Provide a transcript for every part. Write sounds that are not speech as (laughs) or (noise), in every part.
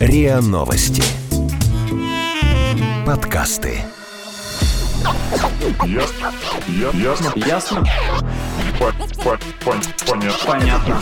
РИА Новости. Подкасты. Ясно. Я- Ясно. Ясно? По- по- пон- Понятно. Понятно.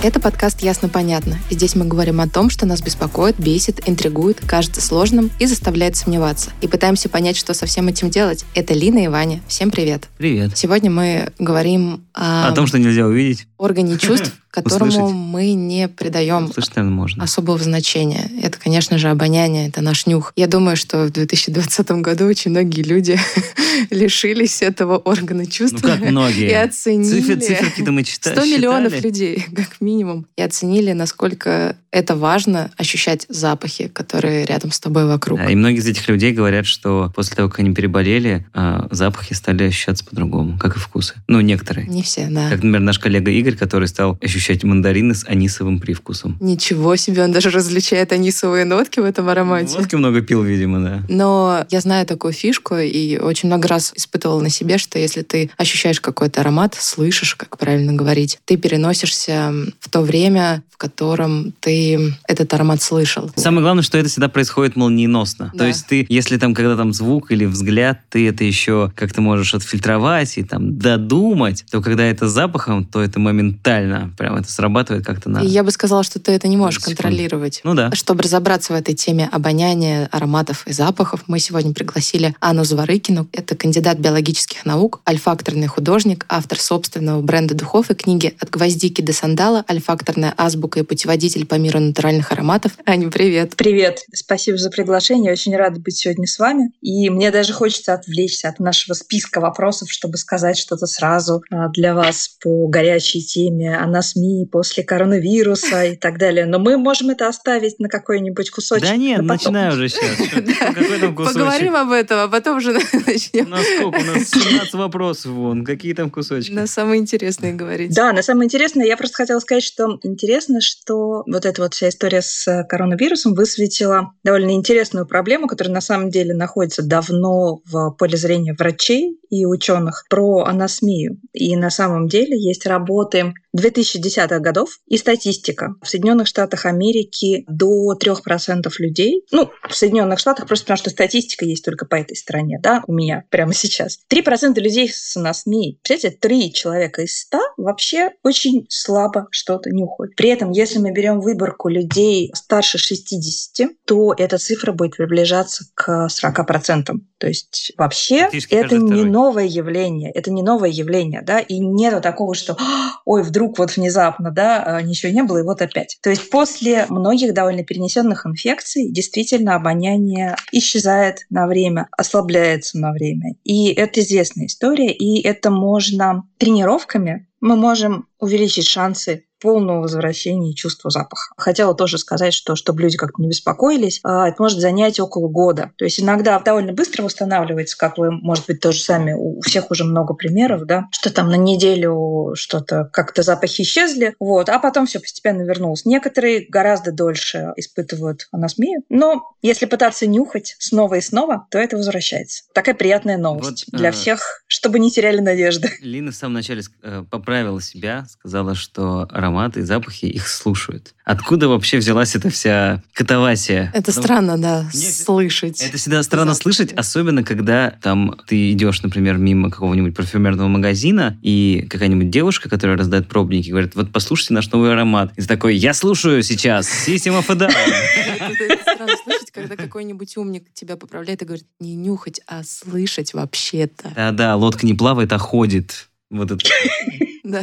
Это подкаст «Ясно-понятно». И здесь мы говорим о том, что нас беспокоит, бесит, интригует, кажется сложным и заставляет сомневаться. И пытаемся понять, что со всем этим делать. Это Лина и Ваня. Всем привет. Привет. Сегодня мы говорим о, О том, что нельзя увидеть, органе (laughs) чувств, которому Услышать. мы не придаем наверное, можно. особого значения. Это, конечно же, обоняние, это наш нюх. Я думаю, что в 2020 году очень многие люди (laughs) лишились этого органа чувств. Ну, как (laughs) многие. И оценили. Цифры, циферки-то мы читали. 100 миллионов людей, как минимум. И оценили, насколько это важно ощущать запахи, которые рядом с тобой вокруг. и многие из этих людей говорят, что после того, как они переболели, а, запахи стали ощущаться по-другому, как и вкусы. Ну, некоторые. Не все, да. Как, например, наш коллега Игорь, который стал ощущать мандарины с анисовым привкусом. Ничего себе, он даже различает анисовые нотки в этом аромате. Водки много пил, видимо, да. Но я знаю такую фишку и очень много раз испытывала на себе, что если ты ощущаешь какой-то аромат, слышишь, как правильно говорить, ты переносишься в то время, в котором ты этот аромат слышал. Самое главное, что это всегда происходит молниеносно. Да. То есть ты, если там, когда там звук или взгляд, ты это еще как-то можешь отфильтровать и там додумать, то когда это с запахом, то это моментально прям это срабатывает как-то на... И я бы сказала, что ты это не можешь секунду. контролировать. Ну да. Чтобы разобраться в этой теме обоняния, ароматов и запахов, мы сегодня пригласили Анну Зворыкину. Это кандидат биологических наук, альфакторный художник, автор собственного бренда духов и книги «От гвоздики до сандала. Альфакторная азбука и путеводитель по миру натуральных ароматов». Аня, привет. Привет, спасибо за приглашение. Очень рада быть сегодня с вами. И мне даже хочется отвлечься от нашего списка вопросов, чтобы сказать что-то сразу а, для вас по горячей теме анасмии после коронавируса и так далее. Но мы можем это оставить на какой-нибудь кусочек. Да нет, на потом. начинай уже сейчас. (laughs) Поговорим об этом, а потом уже (laughs) У начнем нас сколько? У нас 17 вопросов вон. Какие там кусочки? на самое интересное говорить. Да, на самое интересное, я просто хотела сказать, что интересно, что вот эта вот вся история с э, коронавирусом высветила довольно интересную проблему, которая на самом деле находится давно в поле зрения врачей и ученых про анасмию. И на самом деле есть работы робити. 2010-х годов и статистика. В Соединенных Штатах Америки до 3% людей, ну, в Соединенных Штатах просто потому, что статистика есть только по этой стране, да, у меня прямо сейчас. 3% людей с анасмией. Представляете, 3 человека из 100 вообще очень слабо что-то нюхают. При этом, если мы берем выборку людей старше 60, то эта цифра будет приближаться к 40%. То есть вообще Практически это не второй. новое явление, это не новое явление, да, и нету такого, что «А, ой, вдруг вот внезапно, да, а, ничего не было, и вот опять. То есть после многих довольно перенесенных инфекций действительно обоняние исчезает на время, ослабляется на время. И это известная история, и это можно тренировками мы можем увеличить шансы полного возвращения чувства запаха. Хотела тоже сказать, что чтобы люди как-то не беспокоились, а, это может занять около года. То есть иногда довольно быстро восстанавливается, как вы, может быть, тоже сами, у всех уже много примеров, да, что там на неделю что-то как-то запахи исчезли, вот, а потом все постепенно вернулось. Некоторые гораздо дольше испытывают анасмию, но если пытаться нюхать снова и снова, то это возвращается. Такая приятная новость Вот, для а, всех, чтобы не теряли надежды. Лина в самом начале э, поправила себя, сказала, что ароматы и запахи их слушают. Откуда вообще взялась эта вся катавасия? Это Потому- странно, да, Нет, слышать. Это всегда странно Запахи. слышать, особенно когда там ты идешь, например, мимо какого-нибудь парфюмерного магазина, и какая-нибудь девушка, которая раздает пробники, говорит, вот послушайте наш новый аромат. И ты такой, я слушаю сейчас, System of a Down». Это, это странно слышать, когда какой-нибудь умник тебя поправляет и говорит, не нюхать, а слышать вообще-то. Да-да, лодка не плавает, а ходит. Вот это. (laughs) Да,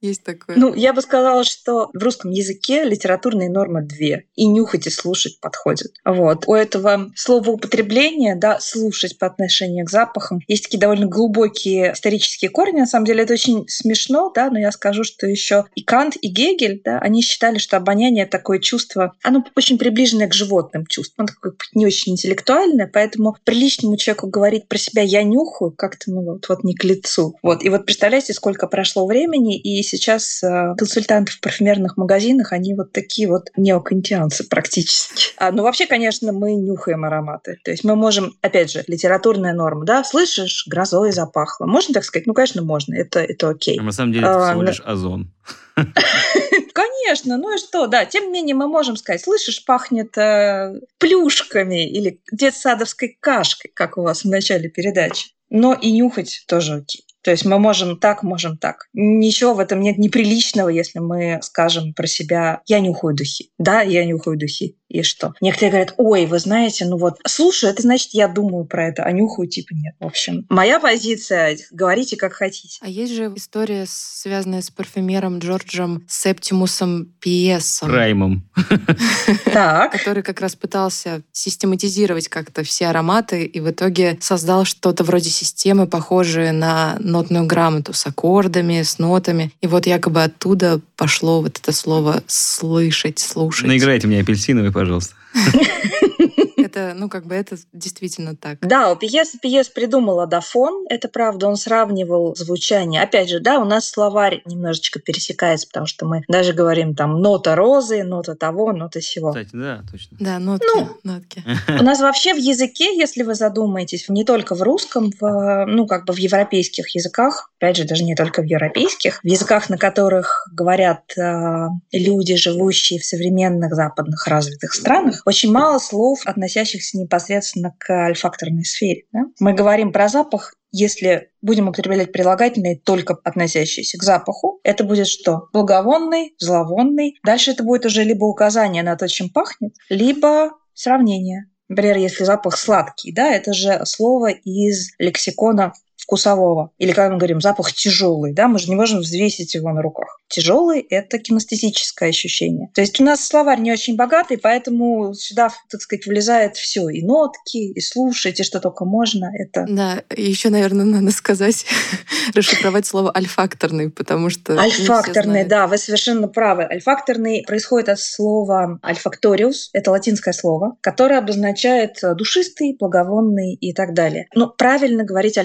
есть такое. Ну, я бы сказала, что в русском языке литературные нормы две. И нюхать, и слушать подходят. Вот. У этого слова употребления, да, слушать по отношению к запахам, есть такие довольно глубокие исторические корни. На самом деле это очень смешно, да, но я скажу, что еще и Кант, и Гегель, да, они считали, что обоняние такое чувство, оно очень приближенное к животным чувствам, оно такое не очень интеллектуальное, поэтому приличному человеку говорить про себя «я нюхаю» как-то, ну, вот, вот не к лицу. Вот. И вот представляете, сколько прошло времени, и сейчас э, консультанты в парфюмерных магазинах, они вот такие вот неокантианцы практически. А, ну, вообще, конечно, мы нюхаем ароматы. То есть мы можем, опять же, литературная норма, да, слышишь, грозой запахло. Можно так сказать? Ну, конечно, можно, это, это окей. А на самом деле это А, всего лишь озон. Конечно, (laughs) конечно, ну и что, да. Тем не менее, мы можем сказать, слышишь, пахнет э, плюшками или детсадовской кашкой, как у вас в начале передачи. Но и нюхать тоже окей. То есть мы можем так, можем так. Ничего в этом нет неприличного, если мы скажем про себя «я нюхаю духи». Да, я нюхаю духи и что? Некоторые говорят, ой, вы знаете, ну вот, слушаю, это значит, я думаю про это, а нюхаю типа нет. В общем, моя позиция, говорите как хотите. А есть же история, связанная с парфюмером Джорджем Септимусом Пиесом. Праймом. (laughs) Так. Который как раз пытался систематизировать как-то все ароматы и в итоге создал что-то вроде системы, похожее на нотную грамоту с аккордами, с нотами. И вот якобы оттуда пошло вот это слово «слышать», «слушать». Наиграйте мне апельсиновый, пожалуйста. (laughs) Это, ну, как бы это действительно так. Да, у Пьеса Пьес придумал адафон, это правда, он сравнивал звучание. Опять же, да, у нас словарь немножечко пересекается, потому что мы даже говорим там нота розы, нота того, нота сего. Кстати, да, точно. Да, нотки, Ну, нотки. У нас вообще в языке, если вы задумаетесь, не только в русском, в, ну, как бы в европейских языках, опять же, даже не только в европейских, в языках, на которых говорят э, люди, живущие в современных западных развитых странах, очень мало слов, относящихся непосредственно к альфакторной сфере. да. Мы говорим про запах если будем употреблять прилагательные, только относящиеся к запаху, это будет что? Благовонный, зловонный. Дальше это будет уже либо указание на то, чем пахнет, либо сравнение. Например, если запах сладкий, да, это же слово из лексикона вкусового. Или когда мы говорим запах тяжелый, да, мы же не можем взвесить его на руках. Тяжелый – это кинестетическое ощущение. То есть у нас словарь не очень богатый, поэтому сюда, так сказать, влезает все. И нотки, и слушать, и что только можно. Это Да, еще, наверное, надо сказать, (laughs) расшифровать слово альфакторный, потому что Альфакторный, да, вы совершенно правы. Альфакторный происходит от слова альфакториус, это латинское слово, которое обозначает э, душистый, благовонный и так далее. Но правильно говорить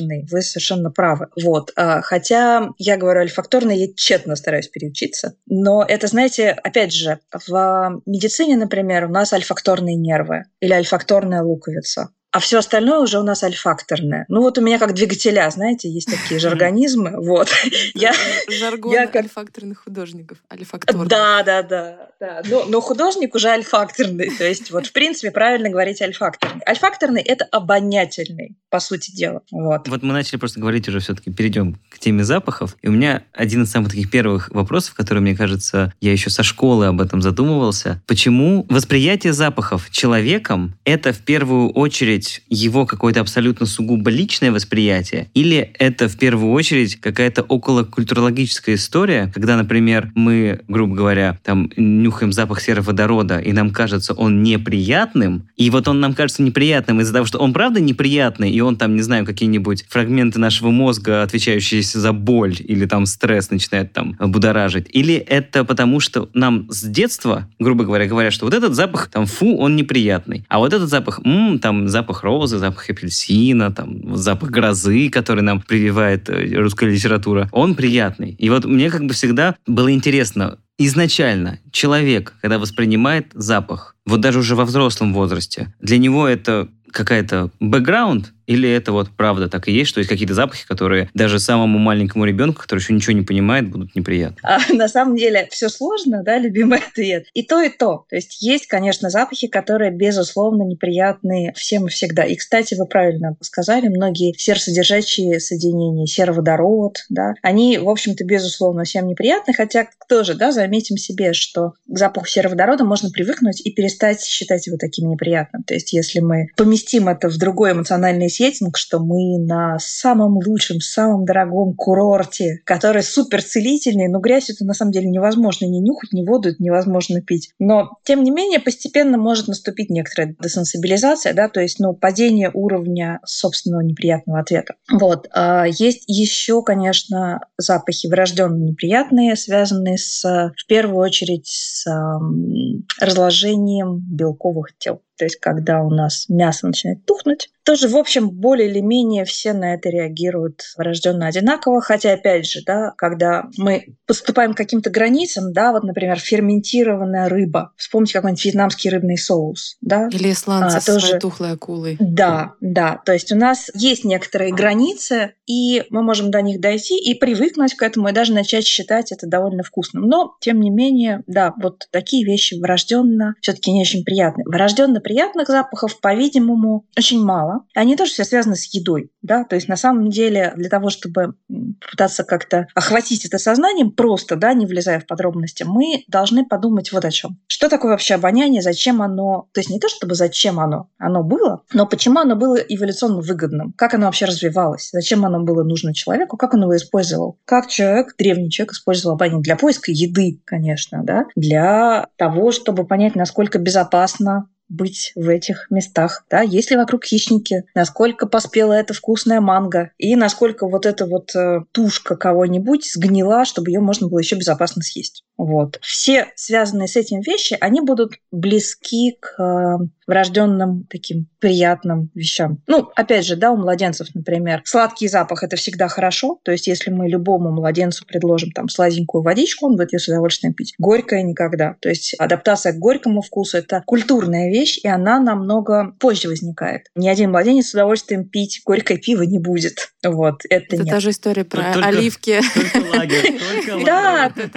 альфакторный, вы совершенно правы. Вот. А, Хотя я говорю альфакторный, я тщетно стараюсь переучиться. Но это, знаете, опять же, в медицине, например, у нас альфакторные нервы или альфакторная луковица. А все остальное уже у нас альфакторное. Ну вот у меня как двигателя, знаете, есть такие же организмы. Вот. Я, Жаргон я как- альфакторных художников. Альфакторных. да, да, да, да. Но, но художник уже альфакторный. То есть вот в принципе правильно говорить альфакторный. Альфакторный – это обонятельный, по сути дела. Вот. Вот мы начали просто говорить уже все-таки, перейдем к теме запахов. И у меня один из самых таких первых вопросов, который, мне кажется, я еще со школы об этом задумывался. Почему восприятие запахов человеком — это в первую очередь его какое-то абсолютно сугубо личное восприятие? Или это в первую очередь какая-то околокультурологическая история, когда, например, мы, грубо говоря, там нюхаем запах сероводорода, и нам кажется он неприятным, и вот он нам кажется неприятным из-за того, что он правда неприятный, и он там, не знаю, какие-нибудь фрагменты нашего мозга, отвечающие за боль или там стресс, начинает там будоражить. Или это потому, что нам с детства, грубо говоря, говорят, что вот этот запах, там, фу, он неприятный. А вот этот запах, м, там, запах розы, запах апельсина, там, запах грозы, который нам прививает э, русская литература, он приятный. И вот мне как бы всегда было интересно, изначально человек, когда воспринимает запах, вот даже уже во взрослом возрасте, для него это какая-то бэкграунд, или это вот правда так и есть, что есть какие-то запахи, которые даже самому маленькому ребенку, который еще ничего не понимает, будут неприятны. А на самом деле все сложно, да, любимый (laughs) ответ. И то, и то. То есть есть, конечно, запахи, которые, безусловно, неприятны всем и всегда. И, кстати, вы правильно сказали, многие серосодержащие соединения, сероводород, да, они, в общем-то, безусловно, всем неприятны, хотя тоже, да, заметим себе, что к запаху сероводорода можно привыкнуть и перестать считать его таким неприятным. То есть если мы поместим это в другой эмоциональный сеттинг, что мы на самом лучшем, самом дорогом курорте, который супер целительный, но грязь это на самом деле невозможно не нюхать, не воду это невозможно пить. Но, тем не менее, постепенно может наступить некоторая десенсибилизация, да, то есть, ну, падение уровня собственного неприятного ответа. Вот. А Есть еще, конечно, запахи врожденно неприятные, связанные с, в первую очередь, с разложением белковых тел. То есть, когда у нас мясо начинает тухнуть, тоже, в общем, более или менее все на это реагируют врожденно одинаково. Хотя, опять же, да, когда мы поступаем к каким-то границам, да, вот, например, ферментированная рыба. Вспомните какой-нибудь вьетнамский рыбный соус, да, Или исландцы А, тоже- тухлой акулой. да, да. То есть у нас есть некоторые границы, и мы можем до них дойти и привыкнуть к этому, и даже начать считать это довольно вкусным. Но, тем не менее, да, вот такие вещи врожденно все-таки не очень приятные. Врожденно приятных запахов, по-видимому, очень мало. Они тоже все связаны с едой, да, то есть на самом деле для того, чтобы пытаться как-то охватить это сознанием, просто, да, не влезая в подробности, мы должны подумать вот о чем. Что такое вообще обоняние, зачем оно, то есть не то чтобы зачем оно, оно было, но почему оно было эволюционно выгодным, как оно вообще развивалось, зачем оно было нужно человеку, как он его использовал, как человек, древний человек использовал обоняние? Для поиска еды, конечно, да, для того, чтобы понять, насколько безопасно быть в этих местах, да, есть ли вокруг хищники, насколько поспела эта вкусная манго, и насколько вот эта вот э, тушка кого-нибудь сгнила, чтобы ее можно было еще безопасно съесть. Вот. Все связанные с этим вещи, они будут близки к э, врожденным таким приятным вещам. Ну, опять же, да, у младенцев, например, сладкий запах – это всегда хорошо. То есть, если мы любому младенцу предложим там сладенькую водичку, он будет ее с удовольствием пить. Горькое никогда. То есть, адаптация к горькому вкусу – это культурная вещь, и она намного позже возникает. Ни один младенец с удовольствием пить горькое пиво не будет. Вот, это, это нет. та же история про Только- оливки. Только лагерь, только (laughs) Да, лагерь.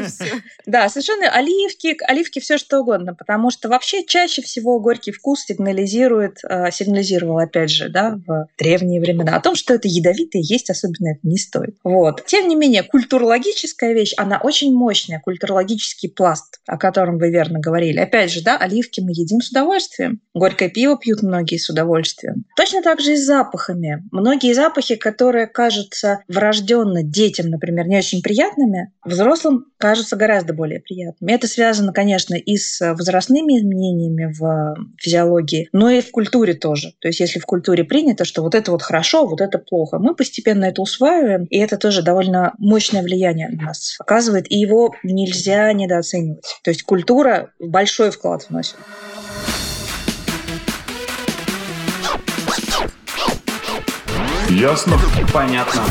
Да, совершенно оливки, оливки все что угодно, потому что вообще чаще всего горький вкус сигнализирует, э, сигнализировал, опять же, да, в древние времена о том, что это ядовитое, есть особенно это не стоит. Вот. Тем не менее, культурологическая вещь, она очень мощная, культурологический пласт, о котором вы верно говорили. Опять же, да, оливки мы едим с удовольствием, горькое пиво пьют многие с удовольствием. Точно так же и с запахами. Многие запахи, которые кажутся врожденно детям, например, не очень приятными, взрослым кажутся гораздо более приятными. Это связано, конечно, и с возрастными изменениями в физиологии, но и в культуре тоже. То есть если в культуре принято, что вот это вот хорошо, вот это плохо, мы постепенно это усваиваем, и это тоже довольно мощное влияние на нас оказывает, и его нельзя недооценивать. То есть культура большой вклад вносит. Ясно? Понятно.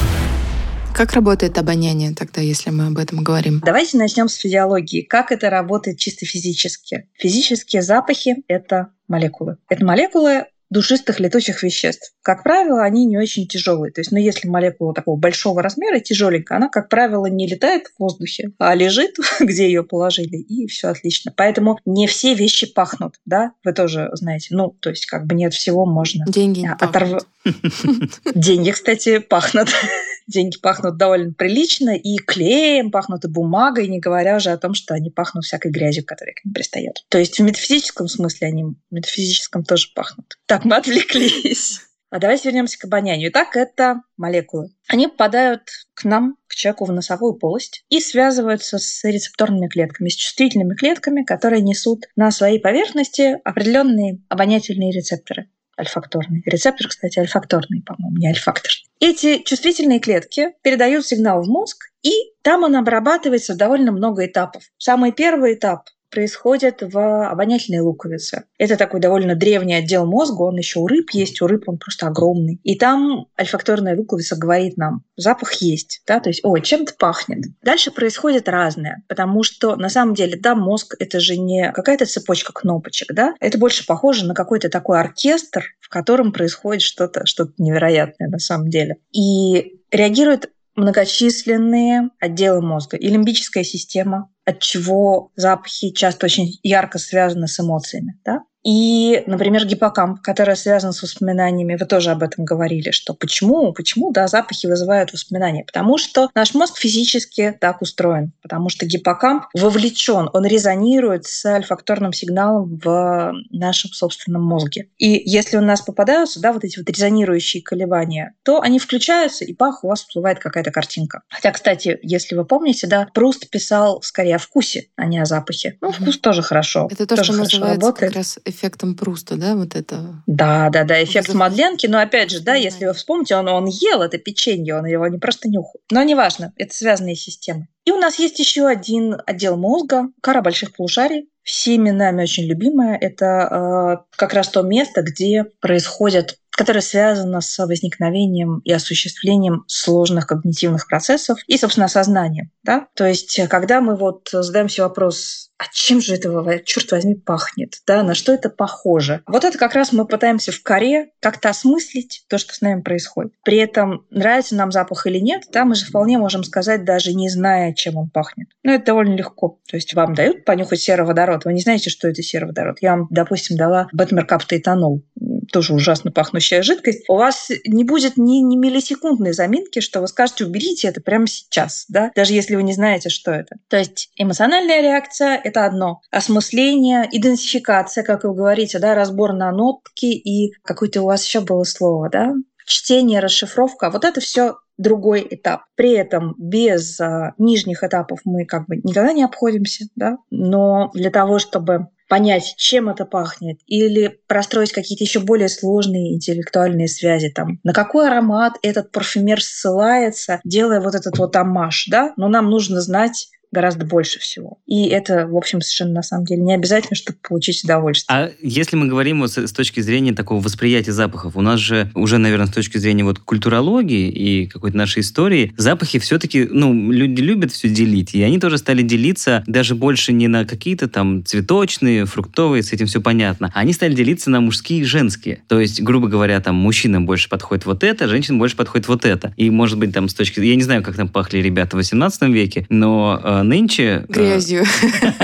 Как работает обоняние тогда, если мы об этом говорим? Давайте начнем с физиологии. Как это работает чисто физически? Физические запахи — это молекулы. Это молекулы душистых летучих веществ. Как правило, они не очень тяжелые. То есть, ну, если молекула такого большого размера, тяжеленькая, она, как правило, не летает в воздухе, а лежит, (laughs) где ее положили, и все отлично. Поэтому не все вещи пахнут, да? Вы тоже знаете. Ну, то есть, как бы не от всего можно Деньги не оторв- пахнут. (laughs) Деньги, кстати, пахнут. (laughs) Деньги пахнут довольно прилично, и клеем пахнут, и бумагой, не говоря уже о том, что они пахнут всякой грязью, которая к ним пристает. То есть в метафизическом смысле они в метафизическом тоже пахнут. Так, мы отвлеклись. А давайте вернемся к обонянию. Итак, это молекулы. Они попадают к нам, к человеку в носовую полость и связываются с рецепторными клетками, с чувствительными клетками, которые несут на своей поверхности определенные обонятельные рецепторы альфакторный. Рецептор, кстати, альфакторный, по-моему, не альфактор. Эти чувствительные клетки передают сигнал в мозг, и там он обрабатывается в довольно много этапов. Самый первый этап происходит в обонятельной луковице. Это такой довольно древний отдел мозга, он еще у рыб есть, у рыб он просто огромный. И там альфакторная луковица говорит нам, запах есть, да, то есть, ой, чем-то пахнет. Дальше происходит разное, потому что на самом деле, да, мозг это же не какая-то цепочка кнопочек, да, это больше похоже на какой-то такой оркестр, в котором происходит что-то что невероятное на самом деле. И реагирует многочисленные отделы мозга и лимбическая система, от чего запахи часто очень ярко связаны с эмоциями. Да? И, например, гиппокамп, который связан с воспоминаниями, вы тоже об этом говорили, что почему, почему, да, запахи вызывают воспоминания? Потому что наш мозг физически так устроен, потому что гиппокамп вовлечен, он резонирует с альфакторным сигналом в нашем собственном мозге. И если у нас попадаются, да, вот эти вот резонирующие колебания, то они включаются, и пах, у вас всплывает какая-то картинка. Хотя, кстати, если вы помните, да, Пруст писал скорее о вкусе, а не о запахе. Ну, вкус тоже хорошо. Это то, тоже что хорошо называется работает. как раз эффектом Пруста, да, вот это. Да, да, да, эффект Вызов- Мадленки. Но опять же, да, воспоминания. если вы вспомните, он, он ел это печенье, он его не просто нюхал. Но неважно, это связанные системы. И у нас есть еще один отдел мозга, кора больших полушарий. Всеми нами очень любимая. Это э, как раз то место, где происходят которая связана с возникновением и осуществлением сложных когнитивных процессов и, собственно, осознанием. Да? То есть, когда мы вот задаемся вопрос, а чем же этого, черт возьми, пахнет? Да? На что это похоже? Вот это как раз мы пытаемся в коре как-то осмыслить то, что с нами происходит. При этом, нравится нам запах или нет, да, мы же вполне можем сказать, даже не зная, чем он пахнет. Но это довольно легко. То есть вам дают понюхать сероводород, вы не знаете, что это сероводород. Я вам, допустим, дала бетмеркаптоэтанол тоже ужасно пахнущая жидкость, у вас не будет ни, ни миллисекундной заминки, что вы скажете, уберите это прямо сейчас, да, даже если вы не знаете, что это. То есть эмоциональная реакция – это одно. Осмысление, идентификация, как вы говорите, да, разбор на нотки и какое-то у вас еще было слово, да, чтение, расшифровка. Вот это все другой этап. При этом без а, нижних этапов мы как бы никогда не обходимся, да, но для того, чтобы понять, чем это пахнет, или простроить какие-то еще более сложные интеллектуальные связи, там, на какой аромат этот парфюмер ссылается, делая вот этот вот амаш, да, но нам нужно знать гораздо больше всего. И это, в общем, совершенно на самом деле не обязательно, чтобы получить удовольствие. А если мы говорим вот с, с точки зрения такого восприятия запахов, у нас же уже, наверное, с точки зрения вот культурологии и какой-то нашей истории, запахи все-таки, ну, люди любят все делить, и они тоже стали делиться даже больше не на какие-то там цветочные, фруктовые, с этим все понятно, они стали делиться на мужские и женские. То есть, грубо говоря, там мужчинам больше подходит вот это, женщинам больше подходит вот это. И, может быть, там с точки... Я не знаю, как там пахли ребята в 18 веке, но нынче... Э, Грязью.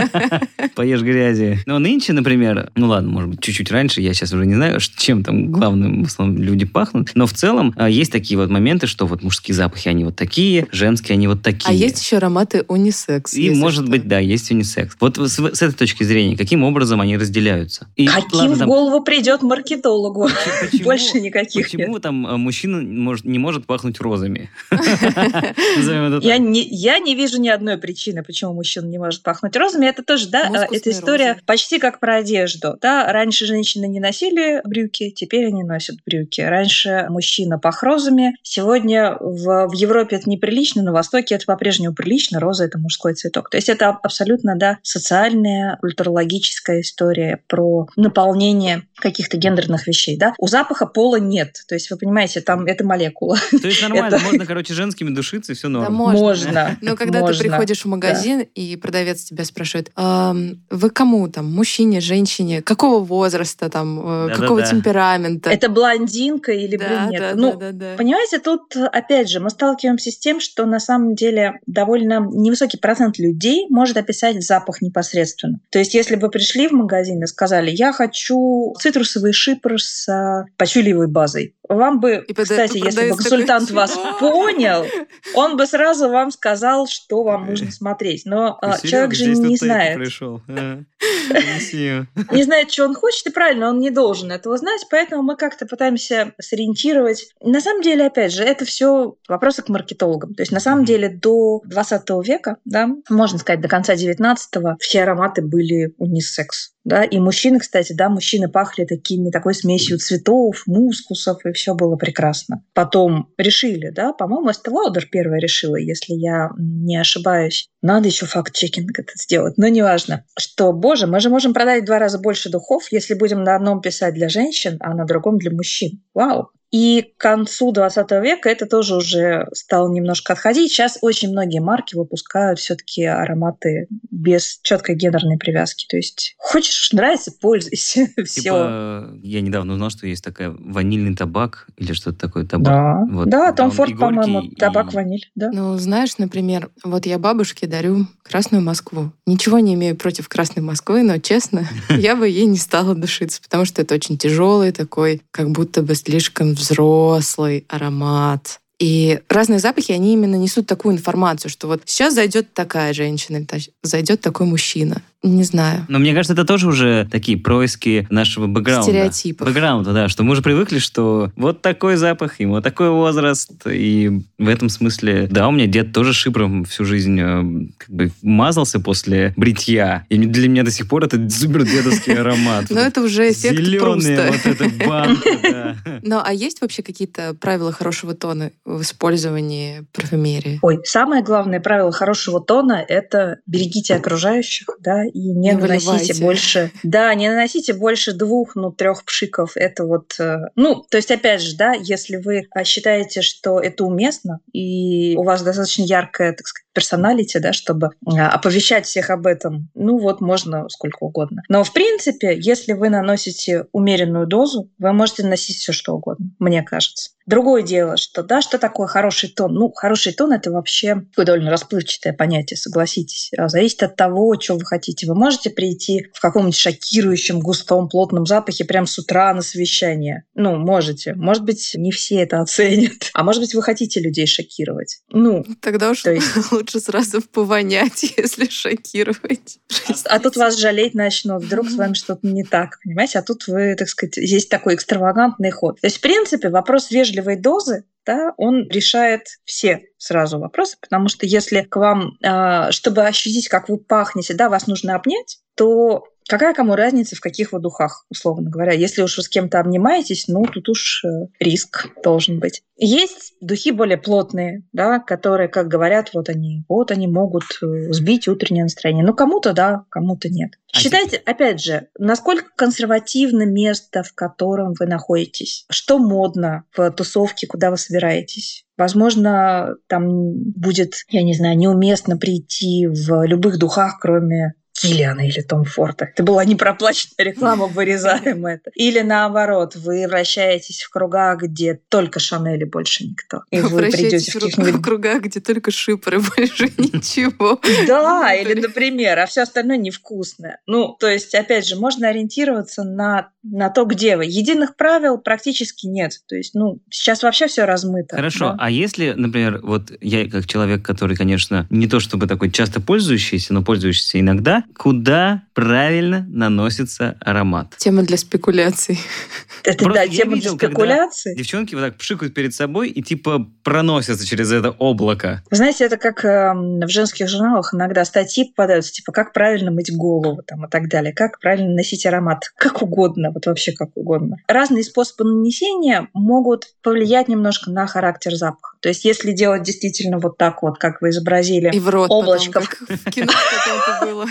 (laughs) Поешь грязи. Но нынче, например, ну ладно, может быть, чуть-чуть раньше, я сейчас уже не знаю, чем там главным в основном люди пахнут, но в целом э, есть такие вот моменты, что вот мужские запахи, они вот такие, женские, они вот такие. А есть еще ароматы унисекс. И, может что. быть, да, есть унисекс. Вот с, с этой точки зрения, каким образом они разделяются? И, Каким ладно, в там... голову придет маркетологу? Почему, (laughs) Больше никаких Почему нет. там э, мужчина может, не может пахнуть розами? (laughs) Я не вижу ни одной причины причины, почему мужчина не может пахнуть розами, это тоже, да, Мускусные эта история розы. почти как про одежду. Да? Раньше женщины не носили брюки, теперь они носят брюки. Раньше мужчина пах розами, сегодня в, в Европе это неприлично, на Востоке это по-прежнему прилично, роза – это мужской цветок. То есть это абсолютно, да, социальная, культурологическая история про наполнение каких-то гендерных вещей, да. У запаха пола нет. То есть, вы понимаете, там это молекула. То есть нормально, это... можно, короче, женскими душиться, и все норм. Да, можно. можно. Но когда можно. ты приходишь в магазин, да. и продавец тебя спрашивает, а, вы кому там, мужчине, женщине, какого возраста там, э, да, какого да, темперамента? Это блондинка или да, брюнетка? Да, ну, да, да, да. понимаете, тут, опять же, мы сталкиваемся с тем, что на самом деле довольно невысокий процент людей может описать запах непосредственно. То есть, если бы пришли в магазин и сказали, я хочу цитрусовый шипр с а, пачулевой базой, вам бы, и кстати, если бы консультант вас понял, он бы сразу вам сказал, что вам нужно смотреть. Но а, человек же не знает. (laughs) А, (laughs) не знает, что он хочет, и правильно, он не должен этого знать, поэтому мы как-то пытаемся сориентировать. На самом деле, опять же, это все вопросы к маркетологам. То есть, на самом деле, до 20 века, да, можно сказать, до конца 19-го, все ароматы были унисекс. Да, и мужчины, кстати, да, мужчины пахли такими, такой смесью цветов, мускусов, и все было прекрасно. Потом решили, да, по-моему, Lauder первая решила, если я не ошибаюсь. Надо еще факт-чекинг это сделать, но неважно. Что, боже, мы же можем продать в два раза больше духов, если будем на одном писать для женщин, а на другом для мужчин. Вау! И к концу 20 века это тоже уже стало немножко отходить. Сейчас очень многие марки выпускают все-таки ароматы без четкой гендерной привязки. То есть хочешь, нравится, пользуйся. (laughs) Типа, Все. Я недавно узнал, что есть такая ванильный табак или что-то такое табак. Да, вот, да Том Форд, по-моему, табак, ваниль. Да. Ну, знаешь, например, вот я бабушке дарю Красную Москву. Ничего не имею против Красной Москвы, но, честно, (laughs) я бы ей не стала душиться, потому что это очень тяжелый такой, как будто бы слишком взрослый аромат. И разные запахи, они именно несут такую информацию, что вот сейчас зайдет такая женщина, зайдет такой мужчина. Не знаю. Но мне кажется, это тоже уже такие происки нашего бэкграунда. Стереотипов. Бэкграунда, да, что мы уже привыкли, что вот такой запах, ему такой возраст, и в этом смысле, да, у меня дед тоже шипром всю жизнь э, как бы мазался после бритья, и для меня до сих пор это супер дедовский аромат. (laughs) Но это уже эффект Зеленые вот эта банка. (laughs) Ну, а есть вообще какие-то правила хорошего тона в использовании парфюмерии? Ой, самое главное правило хорошего тона – это берегите окружающих, да, и не, Не наносите выливайте. больше, да, не наносите больше двух, ну, трех пшиков. Это вот, э, ну, то есть, опять же, да, если вы а, считаете, что это уместно, и у вас достаточно яркая, так сказать, персоналити, да, чтобы а, оповещать всех об этом, ну, вот можно сколько угодно. Но, в принципе, если вы наносите умеренную дозу, вы можете наносить все что угодно, мне кажется. Другое дело, что да, что такое хороший тон? Ну, хороший тон это вообще такое довольно расплывчатое понятие, согласитесь. А, Зависит от того, что вы хотите. Вы можете прийти в каком-нибудь шокирующем, густом, плотном запахе прям с утра на совещание. Ну, можете. Может быть, не все это оценят. А может быть, вы хотите людей шокировать. Ну, Тогда уж То есть- лучше сразу повонять, (laughs) если шокировать. А тут вас жалеть начнут, вдруг с вами что-то не так, понимаете? А тут вы, так сказать, есть такой экстравагантный ход. То есть, в принципе, вопрос вежливой дозы, да, он решает все сразу вопросы, потому что если к вам, а, чтобы ощутить, как вы пахнете, да, вас нужно обнять, то какая кому разница, в каких вы духах, условно говоря. Если уж вы с кем-то обнимаетесь, ну, тут уж э, риск должен быть. Есть духи более плотные, да, которые, как говорят, вот они, вот они могут э, сбить утреннее настроение. Ну, кому-то да, кому-то нет. А Считайте, опять же, насколько консервативно место, в котором вы находитесь. Что модно в тусовке, куда вы собираетесь. Возможно, там будет, я не знаю, неуместно прийти в любых духах, кроме Киллиана или Том Форта. Это была непроплаченная реклама, вырезаем это. Или наоборот, вы вращаетесь в кругах, где только Шанель и больше никто. И вы придете в в каких-нибудь кругах, где только шипры, больше (laughs) ничего. Да, или, например, а все остальное невкусное. Ну, то есть, опять же, можно ориентироваться на, на то, где вы. Единых правил практически нет. То есть, ну, сейчас вообще все размыто. Хорошо, да. а если, например, вот я как человек, который, конечно, не то чтобы такой часто пользующийся, но пользующийся иногда, куда правильно наносится аромат? Тема для спекуляций. Это, просто да, тема видел, для спекуляций. Девчонки вот так пшикают перед собой и типа проносятся через это облако. Вы знаете, это как эм, в женских журналах иногда статьи попадаются, типа, как правильно мыть голову там, и так далее, как правильно носить аромат, как угодно, вот вообще как угодно. Разные способы нанесения могут повлиять немножко на характер запаха. То есть, если делать действительно вот так вот, как вы изобразили, И в рот Облачко. потом, как в кино было.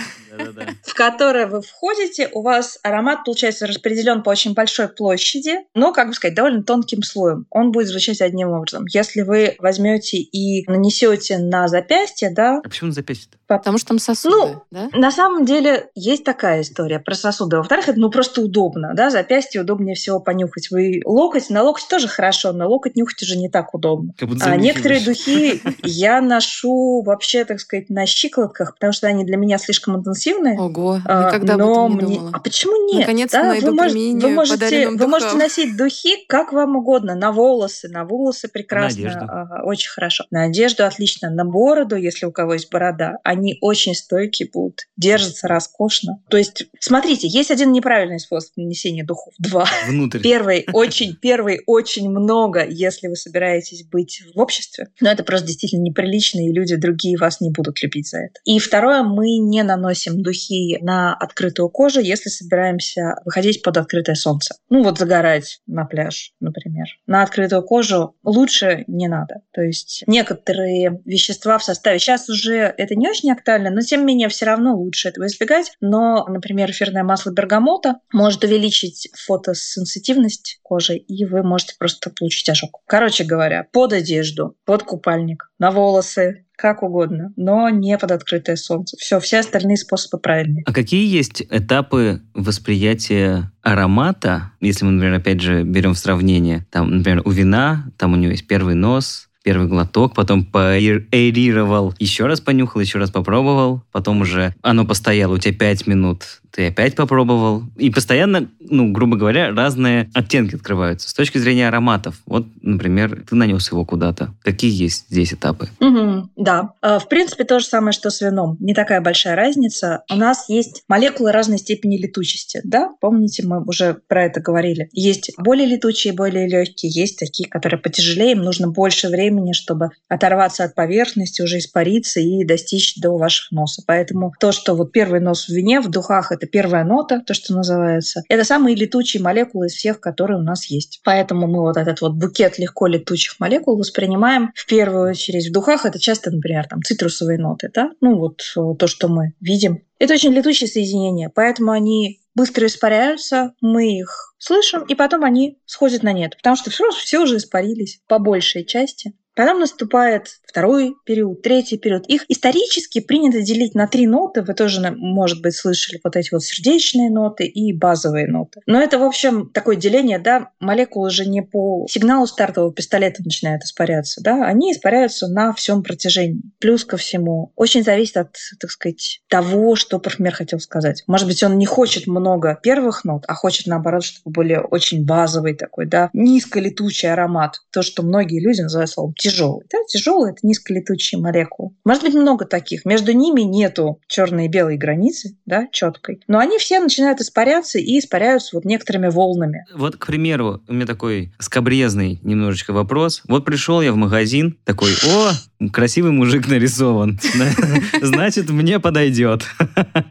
В которое вы входите, у вас аромат, получается, распределен по очень большой площади, но, как бы сказать, довольно тонким слоем. Он будет звучать одним образом. Если вы возьмете и нанесете на запястье, да, А почему на запястье Потому что там сосуды, Ну, да? На самом деле есть такая история про сосуды. Во-вторых, это ну просто удобно, да, запястье удобнее всего понюхать. Вы локоть, на локоть тоже хорошо, но локоть нюхать уже не так удобно. Как будто А некоторые духи (laughs) я ношу вообще, так сказать, на щиколотках, потому что они для меня слишком интенсивные. Ого, А, никогда об но этом не мне- думала. А почему нет? Наконец-то Да, найду вы, можете, применение вы, можете, вы можете носить духи как вам угодно. На волосы, на волосы прекрасно, одежду. а, очень хорошо. На одежду отлично. На бороду, если у кого есть борода, они очень стойкие будут, держатся роскошно. То есть, смотрите, есть один неправильный способ нанесения духов. Два. Внутрь. Первый (laughs) очень, первый очень много, если вы собираетесь быть в обществе. Но это просто действительно неприлично, и люди другие вас не будут любить за это. И второе, мы не наносим духи на открытую кожу, если собираемся выходить под открытое солнце. Ну вот загорать на пляж, например. На открытую кожу лучше не надо. То есть некоторые вещества в составе, сейчас уже это не очень актуально, но тем не менее все равно лучше этого избегать. Но, например, эфирное масло бергамота может увеличить фотосенситивность кожи, и вы можете просто получить ожог. Короче говоря, под одежду, под купальник, на волосы, как угодно, но не под открытое солнце. Все, все остальные способы правильные. А какие есть этапы восприятия аромата, если мы, например, опять же берем в сравнение, там, например, у вина, там у него есть первый нос, первый глоток, потом поэрировал, еще раз понюхал, еще раз попробовал, потом уже оно постояло у тебя 5 минут, ты опять попробовал. И постоянно, ну, грубо говоря, разные оттенки открываются. С точки зрения ароматов, вот, например, ты нанес его куда-то. Какие есть здесь этапы? Мгм, да. Э, В принципе, то же самое, что с вином. Не такая большая разница. У нас есть молекулы разной степени летучести. Да? Помните, мы уже про это говорили. Есть более летучие, более легкие. Есть такие, которые потяжелее. Им нужно больше времени, чтобы оторваться от поверхности, уже испариться и достичь до ваших носа. Поэтому то, что вот первый нос в вине, в духах это первая нота, то, что называется. Это самые летучие молекулы из всех, которые у нас есть. Поэтому мы вот этот вот букет легко летучих молекул воспринимаем в первую очередь. В духах это часто, например, там цитрусовые ноты, да? Ну вот э, то, что мы видим. Это очень летучие соединения, поэтому они быстро испаряются, мы их слышим, и потом они сходят на нет, потому что все, все уже испарились по большей части. Потом наступает второй период, третий период. Их исторически принято делить на три ноты. Вы тоже, может быть, слышали вот эти вот сердечные ноты и базовые ноты. Но это, в общем, такое деление, да, молекулы же не по сигналу стартового пистолета начинают испаряться, да, они испаряются на всем протяжении. Плюс ко всему, очень зависит от, так сказать, того, что парфюмер хотел сказать. Может быть, он не хочет много первых нот, а хочет, наоборот, чтобы были очень базовый такой, да, низколетучий аромат. То, что многие люди называют словом тяжелый. Да? Тяжелый – это низколетучие молекулы. Может быть, много таких. Между ними нету черной и белой границы, да, четкой. Но они все начинают испаряться и испаряются вот некоторыми волнами. Вот, к примеру, у меня такой скобрезный немножечко вопрос. Вот пришел я в магазин, такой, о, красивый мужик нарисован. (laughs) Значит, мне подойдет. (laughs)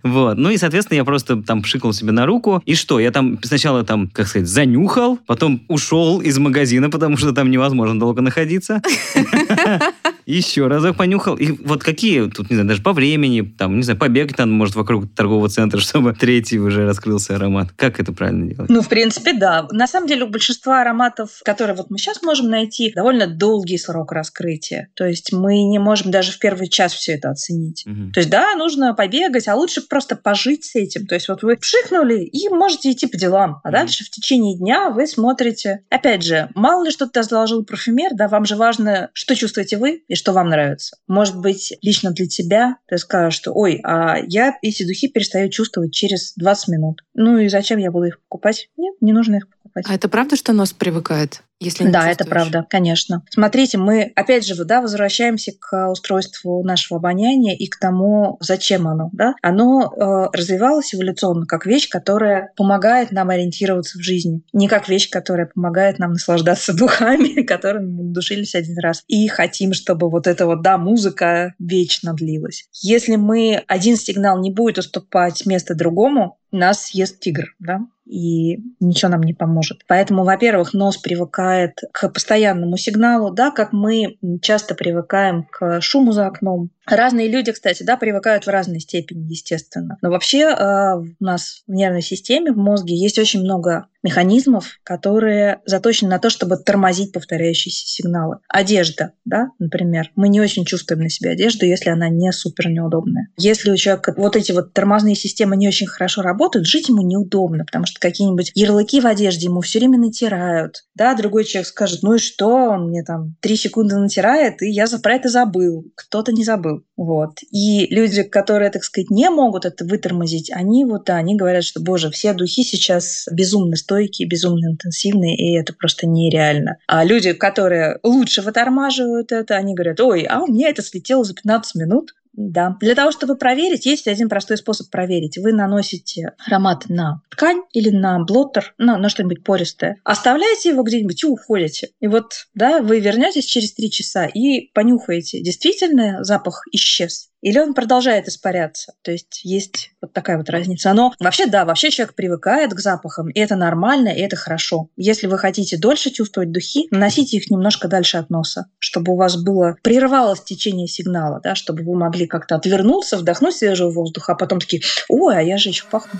Вот. Ну и, соответственно, я просто там пшикал себе на руку. И что? Я там сначала там, как сказать, занюхал, потом ушел из магазина, потому что там невозможно долго находиться. (laughs) Еще разок понюхал. И вот какие, тут, не знаю, даже по времени, там, не знаю, побегать надо, может, вокруг торгового центра, (laughs) чтобы третий уже раскрылся аромат. Как это правильно делать? Ну, в принципе, да. На самом деле, у большинства ароматов, которые вот мы сейчас можем найти, довольно долгий срок раскрытия. То есть мы не можем даже в первый час все это оценить. Угу. То есть, да, нужно побегать, а лучше просто пожить с этим. То есть вот вы пшикнули и можете идти по делам. А угу. дальше в течение дня вы смотрите. Опять же, мало ли что-то заложил парфюмер, да, вам же важно, что чувствуете вы и что вам нравится. Может быть, лично для тебя ты скажешь, что ой, а я эти духи перестаю чувствовать через 20 минут. Ну и зачем я буду их покупать? Нет, не нужно их покупать. А это правда, что нос привыкает? Если не Да, это правда, конечно. Смотрите, мы опять же да, возвращаемся к устройству нашего обоняния и к тому, зачем оно. Да? Оно э, развивалось эволюционно как вещь, которая помогает нам ориентироваться в жизни. Не как вещь, которая помогает нам наслаждаться (laughs) духами, которыми мы душились один раз. И хотим, чтобы вот эта вот, да, музыка вечно длилась. Если мы один сигнал не будет уступать место другому, нас съест тигр, да, и ничего нам не поможет. Поэтому, во-первых, нос привыкает к постоянному сигналу, да, как мы часто привыкаем к шуму за окном, Разные люди, кстати, да, привыкают в разной степени, естественно. Но вообще э, у нас в нервной системе, в мозге есть очень много механизмов, которые заточены на то, чтобы тормозить повторяющиеся сигналы. Одежда, да, например. Мы не очень чувствуем на себе одежду, если она не супер неудобная. Если у человека вот эти вот тормозные системы не очень хорошо работают, жить ему неудобно, потому что какие-нибудь ярлыки в одежде ему все время натирают. Да, другой человек скажет, ну и что, он мне там три секунды натирает, и я про это забыл. Кто-то не забыл. Вот. И люди, которые, так сказать, не могут это вытормозить, они вот, да, они говорят, что, боже, все духи сейчас безумно стойкие, безумно интенсивные, и это просто нереально. А люди, которые лучше вытормаживают это, они говорят, ой, а у меня это слетело за 15 минут, да. Для того, чтобы проверить, есть один простой способ проверить. Вы наносите аромат на ткань или на блоттер, на, на что-нибудь пористое, оставляете его где-нибудь и уходите. И вот, да, вы вернетесь через три часа и понюхаете, действительно запах исчез или он продолжает испаряться. То есть есть вот такая вот разница. Но вообще, да, вообще человек привыкает к запахам, и это нормально, и это хорошо. Если вы хотите дольше чувствовать духи, наносите их немножко дальше от носа, чтобы у вас было прервалось течение сигнала, да, чтобы вы могли как-то отвернуться, вдохнуть свежего воздуха, а потом такие, ой, а я же еще пахну.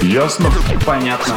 Ясно? Понятно.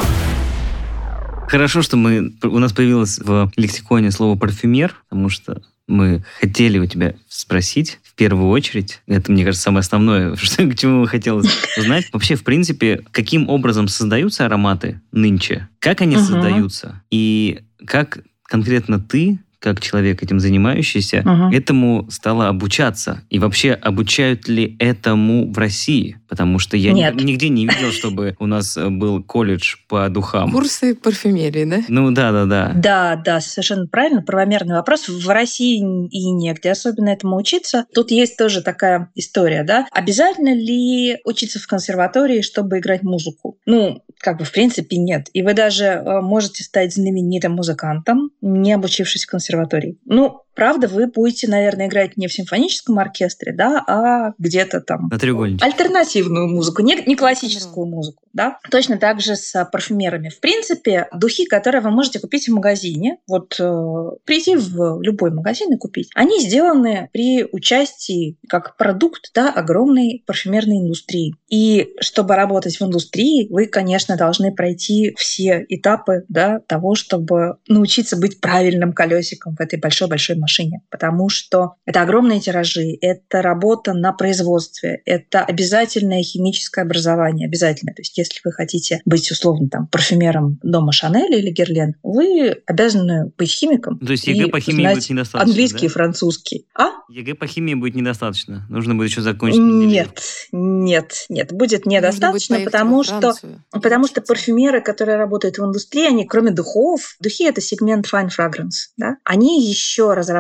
Хорошо, что мы, у нас появилось в лексиконе слово «парфюмер», потому что мы хотели у тебя спросить в первую очередь. Это, мне кажется, самое основное, (laughs) что, к чему хотелось узнать. Вообще, в принципе, каким образом создаются ароматы нынче? Как они угу. создаются? И как конкретно ты как человек этим занимающийся, угу. этому стала обучаться. И вообще, обучают ли этому в России? Потому что я Нет. нигде не видел, чтобы у нас э, был колледж по духам. Курсы парфюмерии, да? Ну да, да, да. Да, да, совершенно правильно. Правомерный вопрос. В России и негде особенно этому учиться. Тут есть тоже такая история, да. Обязательно ли учиться в консерватории, чтобы играть музыку? Ну, как бы в принципе нет. И вы даже э, можете стать знаменитым музыкантом, не обучившись в консерватории. Ну, правда, вы будете, наверное, играть не в симфоническом оркестре, да, а где-то там... На треугольнике. Альтернативную музыку, не, не классическую музыку, да. Точно так же с парфюмерами. В принципе, духи, которые вы можете купить в магазине, вот э, прийти в любой магазин и купить, они сделаны при участии как продукт, да, огромной парфюмерной индустрии. И чтобы работать в индустрии, вы, конечно, должны пройти все этапы, да, того, чтобы научиться быть правильным колесиком в этой большой-большой машине. Потому что это огромные тиражи, это работа на производстве, это обязательное химическое образование, обязательно. То есть если вы хотите быть, условно, там, парфюмером дома Шанель или Герлен, вы обязаны быть химиком. То есть ЕГЭ по химии будет недостаточно, Английский да? и французский. А? ЕГЭ по химии будет недостаточно. Нужно будет еще закончить. Нет, нет, нет, будет недостаточно, потому что, потому что парфюмеры, которые работают в индустрии, они кроме духов, духи это сегмент fine fragrance, да, они еще разрабатывают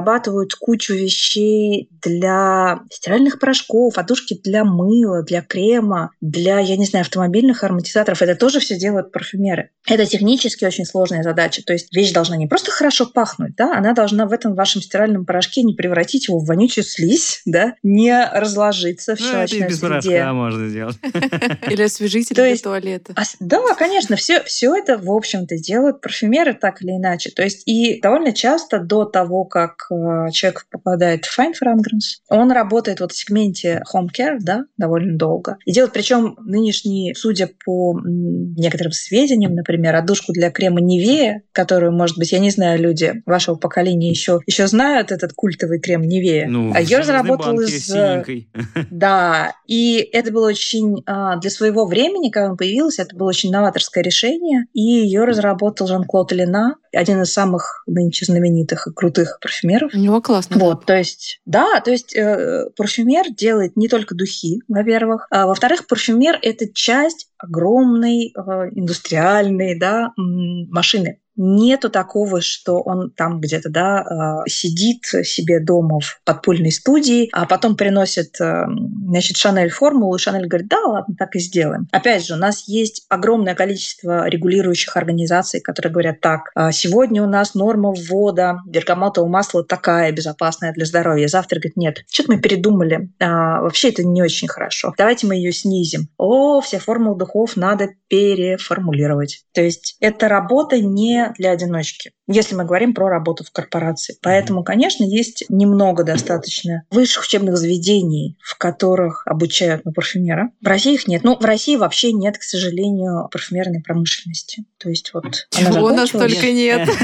кучу вещей для стиральных порошков, подушки для мыла, для крема, для, я не знаю, автомобильных ароматизаторов. Это тоже все делают парфюмеры. Это технически очень сложная задача. То есть вещь должна не просто хорошо пахнуть, да, она должна в этом вашем стиральном порошке не превратить его в вонючую слизь, да, не разложиться в Ну, щелочной это и без среде. порошка можно сделать. (laughs) Или освежитель То для есть- туалета. Да, конечно, все, все это, в общем-то, делают парфюмеры так или иначе. То есть и довольно часто до того, как человек попадает в fine fragrance, он работает вот в сегменте home care, да, довольно долго. И делает, причем нынешние, судя по некоторым сведениям, например, отдушку для крема Невея, которую, может быть, я не знаю, люди вашего поколения еще, еще знают этот культовый крем Невея. Ну, а ее разработал из... э, синенькой. (laughs) да, и это было очень а, для своего времени, когда он появился, это было очень новаторское решение, и ее разработал Жан-Клод Лена, один из самых нынче знаменитых и крутых парфюмеров. У него классно. Вот, то есть, да, то есть э, парфюмер делает не только духи, во-первых, а во-вторых, парфюмер это часть огромной э, индустриальной, да, машины. Нету такого, что он там где-то, да, э, сидит себе дома в подпольной студии, а потом приносит, э, значит, Шанель формулу, и Шанель говорит, да, ладно, так и сделаем. Опять же, у нас есть огромное количество регулирующих организаций, которые говорят, так, э, сегодня у нас норма ввода бергамотового масла такая, безопасная для здоровья. Завтра говорит, нет, что-то мы передумали. А, вообще это не очень хорошо. Давайте мы ее снизим. О, все формулы духов надо переформулировать. То есть это работа не для одиночки, если мы говорим про работу в корпорации. Поэтому, конечно, есть немного достаточно высших учебных заведений, в которых обучают на парфюмера. В России их нет. Ну, в России вообще нет, к сожалению, парфюмерной промышленности. То есть вот она Чего у нас только нет. (laughs)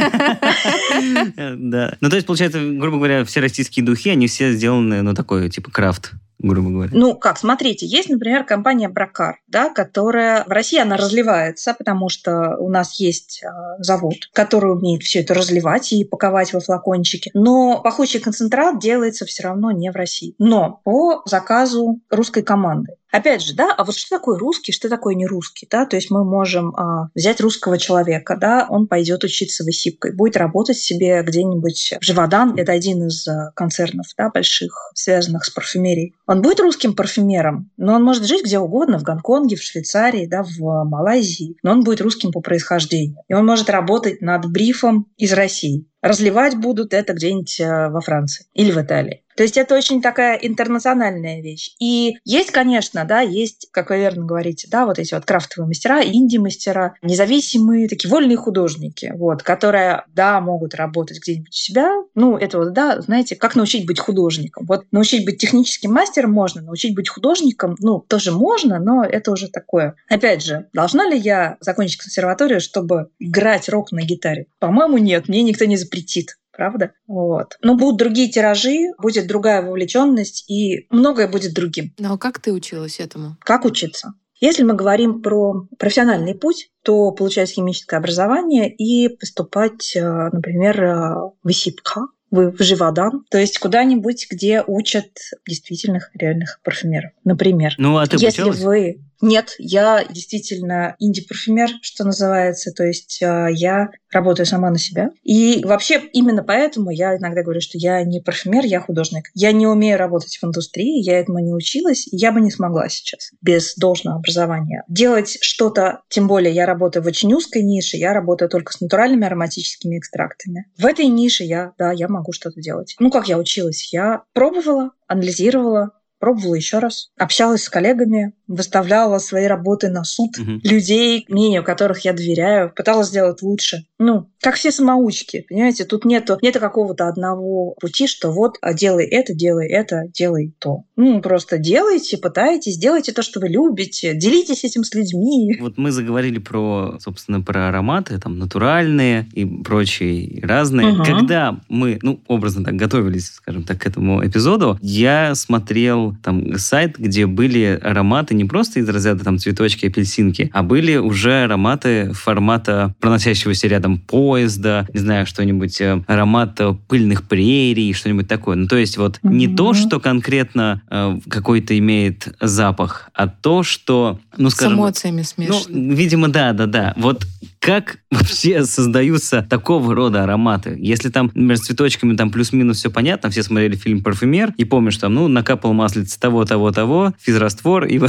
Да. Ну, то есть, получается, грубо говоря, все российские духи, они все сделаны, ну, такой, типа, крафт, грубо говоря. Ну, как, смотрите, есть, например, компания Бракар, да, которая в России она разливается, потому что у нас есть э, завод, который умеет все это разливать и паковать во флакончики. Но пахучий концентрат делается все равно не в России, но по заказу русской команды. Опять же, да, а вот что такое русский, что такое не русский, да, то есть мы можем а, взять русского человека, да, он пойдет учиться в ИСИПКой, будет работать себе где-нибудь в Живодан, это один из а, концернов, да, больших, связанных с парфюмерией. Он будет русским парфюмером, но он может жить где угодно, в Гонконге, в Швейцарии, да, в Малайзии, но он будет русским по происхождению. И он может работать над брифом из России. Разливать будут это где-нибудь э, во Франции или в Италии. То есть это очень такая интернациональная вещь. И есть, конечно, да, есть, как вы верно говорите, да, вот эти вот крафтовые мастера, инди-мастера, независимые, такие вольные художники, вот, которые, да, могут работать где-нибудь у себя. Ну, это вот, да, знаете, как научить быть художником. Вот научить быть техническим мастером можно, научить быть художником, ну, тоже можно, но это уже такое. Опять же, должна ли я закончить консерваторию, чтобы играть рок на гитаре? По-моему, нет, мне никто не запретит правда? Вот. Но будут другие тиражи, будет другая вовлеченность, и многое будет другим. Ну а как ты училась этому? Как учиться? Если мы говорим про профессиональный путь, то получать химическое образование и поступать, э, например, э, в ИСИПК, в Живодан, то есть куда-нибудь, где учат действительных реальных парфюмеров. Например, Ну, а ты если обучалась? вы... Нет, я действительно инди-парфюмер, что называется. То есть э, я работаю сама на себя. И вообще именно поэтому я иногда говорю, что я не парфюмер, я художник. Я не умею работать в индустрии, я этому не училась, и я бы не смогла сейчас без должного образования. Делать что-то, тем более я работаю в очень узкой нише, я работаю только с натуральными ароматическими экстрактами. В этой нише я, да, я могу что-то делать. Ну, как я училась? Я пробовала, анализировала, пробовала еще раз, общалась с коллегами, выставляла свои работы на суд угу. людей, мнению которых я доверяю, пыталась сделать лучше. Ну, как все самоучки, понимаете, тут нету, нету какого-то одного пути, что вот а делай это, делай это, делай то. Ну, просто делайте, пытайтесь, делайте то, что вы любите, делитесь этим с людьми. Вот мы заговорили про, собственно, про ароматы, там, натуральные и прочие разные. Угу. Когда мы, ну, образно так, готовились, скажем так, к этому эпизоду, я смотрел там сайт, где были ароматы не просто из разряда там цветочки, апельсинки, а были уже ароматы формата проносящегося рядом поезда, не знаю, что-нибудь, э, аромат пыльных прерий, что-нибудь такое. Ну, то есть вот mm-hmm. не то, что конкретно э, какой-то имеет запах, а то, что, ну, скажем... С эмоциями смешано. Ну, видимо, да, да, да. Вот как вообще создаются такого рода ароматы? Если там, например, с цветочками там плюс-минус все понятно, все смотрели фильм «Парфюмер» и помнишь, там, ну, накапал маслица того, того, того, физраствор и,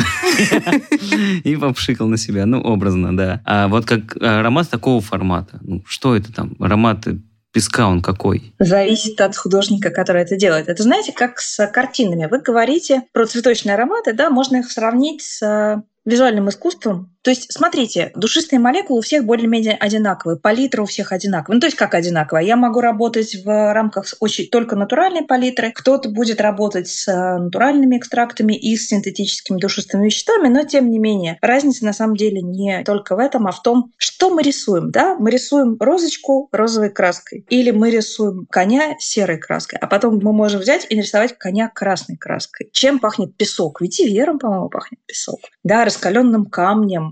(laughs) и попшикал на себя. Ну, образно, да. А вот как аромат такого формата, ну, что это там? Аромат песка он какой? Зависит от художника, который это делает. Это знаете, как с картинами. Вы говорите про цветочные ароматы, да, можно их сравнить с визуальным искусством, то есть, смотрите, душистые молекулы у всех более-менее одинаковые, палитра у всех одинаковая. Ну, то есть, как одинаковая? Я могу работать в рамках очень только натуральной палитры, кто-то будет работать с э, натуральными экстрактами и с синтетическими душистыми веществами, но тем не менее, разница на самом деле не только в этом, а в том, что мы рисуем. Да? Мы рисуем розочку розовой краской или мы рисуем коня серой краской, а потом мы можем взять и нарисовать коня красной краской. Чем пахнет песок? Ведь и вером, по-моему, пахнет песок. Да, раскаленным камнем,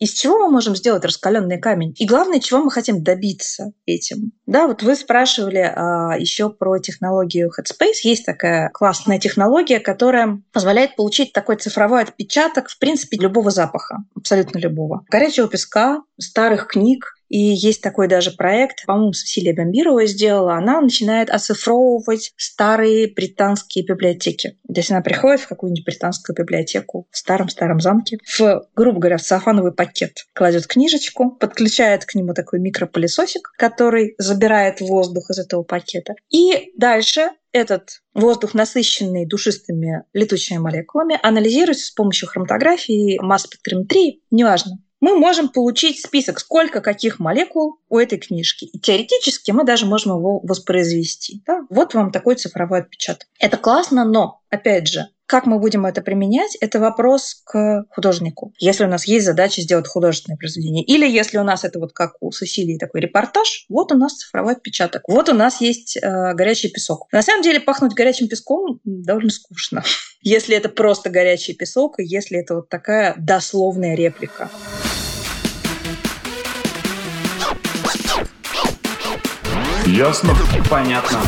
из чего мы можем сделать раскаленный камень? И главное, чего мы хотим добиться этим? Да, вот вы спрашивали а, еще про технологию Headspace. Есть такая классная технология, которая позволяет получить такой цифровой отпечаток, в принципе, любого запаха, абсолютно любого. Горячего песка, старых книг, и есть такой даже проект, по-моему, Сесилия Бомбирова сделала. Она начинает оцифровывать старые британские библиотеки. То есть она приходит в какую-нибудь британскую библиотеку в старом-старом замке, в, грубо говоря, в сарафановый пакет, кладет книжечку, подключает к нему такой микропылесосик, который забирает воздух из этого пакета. И дальше этот воздух, насыщенный душистыми летучими молекулами, анализируется с помощью хроматографии, масс-спектрометрии, неважно мы можем получить список, сколько каких молекул у этой книжки. И теоретически мы даже можем его воспроизвести. Да? Вот вам такой цифровой отпечаток. Это классно, но, опять же, как мы будем это применять, это вопрос к художнику. Если у нас есть задача сделать художественное произведение, или если у нас это вот как у Сесилии такой репортаж, вот у нас цифровой отпечаток, вот у нас есть э, горячий песок. На самом деле пахнуть горячим песком довольно скучно, (laughs) если это просто горячий песок, и если это вот такая дословная реплика. Ясно? Понятно.